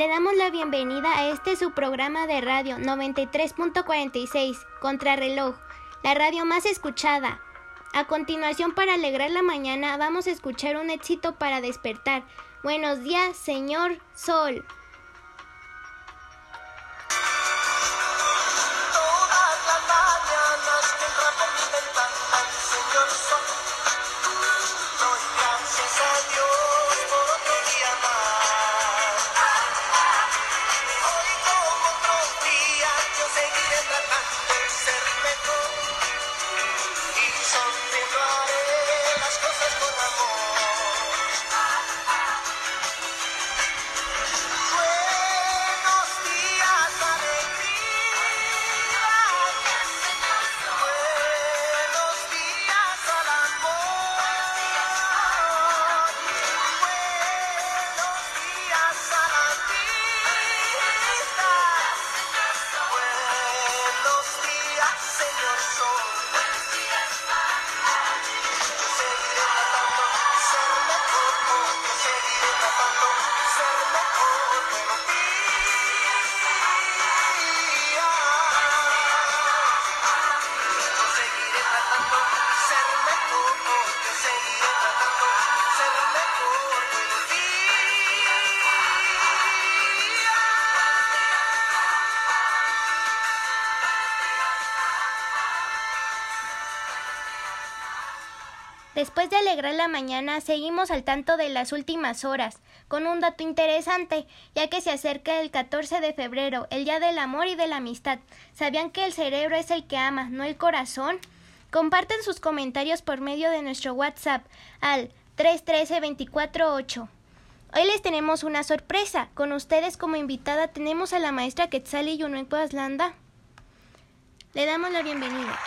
Le damos la bienvenida a este su programa de radio 93.46, Contrarreloj, la radio más escuchada. A continuación, para alegrar la mañana, vamos a escuchar un éxito para despertar. Buenos días, señor Sol. Después de alegrar la mañana, seguimos al tanto de las últimas horas, con un dato interesante, ya que se acerca el 14 de febrero, el Día del Amor y de la Amistad. ¿Sabían que el cerebro es el que ama, no el corazón? Comparten sus comentarios por medio de nuestro WhatsApp al 313-248. Hoy les tenemos una sorpresa. Con ustedes como invitada tenemos a la maestra Quetzali Yunueco Aslanda. Le damos la bienvenida.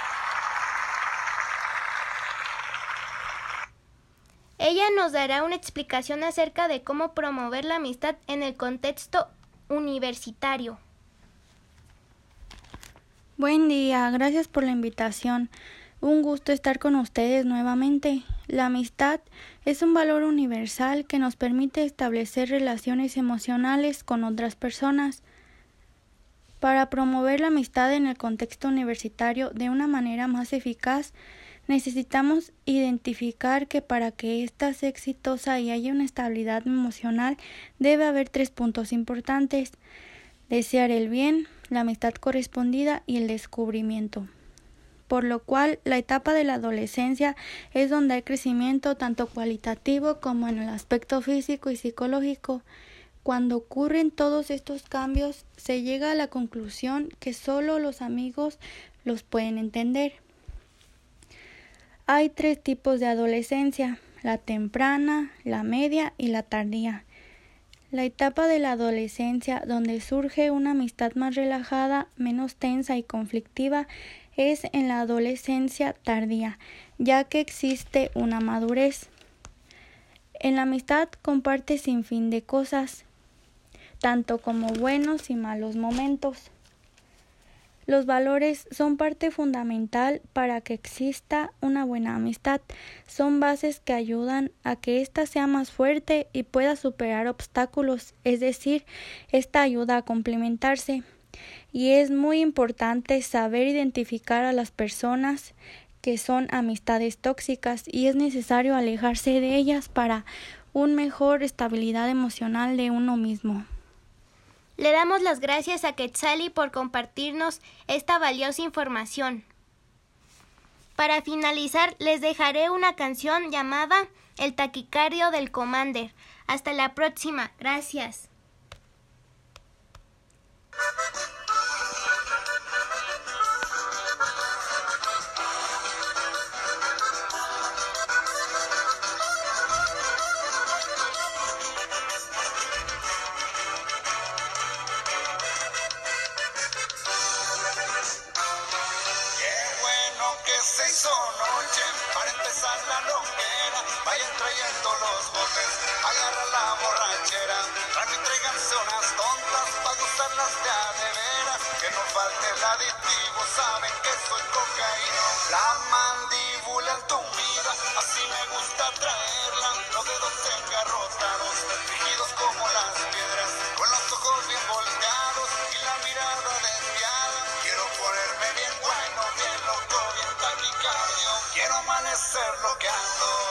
Ella nos dará una explicación acerca de cómo promover la amistad en el contexto universitario. Buen día, gracias por la invitación. Un gusto estar con ustedes nuevamente. La amistad es un valor universal que nos permite establecer relaciones emocionales con otras personas. Para promover la amistad en el contexto universitario de una manera más eficaz, Necesitamos identificar que para que ésta sea exitosa y haya una estabilidad emocional debe haber tres puntos importantes desear el bien, la amistad correspondida y el descubrimiento. Por lo cual, la etapa de la adolescencia es donde hay crecimiento tanto cualitativo como en el aspecto físico y psicológico. Cuando ocurren todos estos cambios, se llega a la conclusión que solo los amigos los pueden entender. Hay tres tipos de adolescencia, la temprana, la media y la tardía. La etapa de la adolescencia donde surge una amistad más relajada, menos tensa y conflictiva es en la adolescencia tardía, ya que existe una madurez. En la amistad comparte sin fin de cosas, tanto como buenos y malos momentos. Los valores son parte fundamental para que exista una buena amistad. Son bases que ayudan a que ésta sea más fuerte y pueda superar obstáculos, es decir, esta ayuda a complementarse. Y es muy importante saber identificar a las personas que son amistades tóxicas y es necesario alejarse de ellas para una mejor estabilidad emocional de uno mismo. Le damos las gracias a Quetzali por compartirnos esta valiosa información. Para finalizar, les dejaré una canción llamada El taquicardio del Commander. Hasta la próxima. Gracias. personas tontas para gustarlas ya de veras. Que no falte el aditivo, saben que soy cocaína. La mandíbula en tu vida, así me gusta traerla. Los dedos engarrotados, rígidos como las piedras. Con los ojos bien volteados y la mirada desviada. Quiero ponerme bien bueno, bien loco, bien taquicardio. Quiero amanecer loqueando.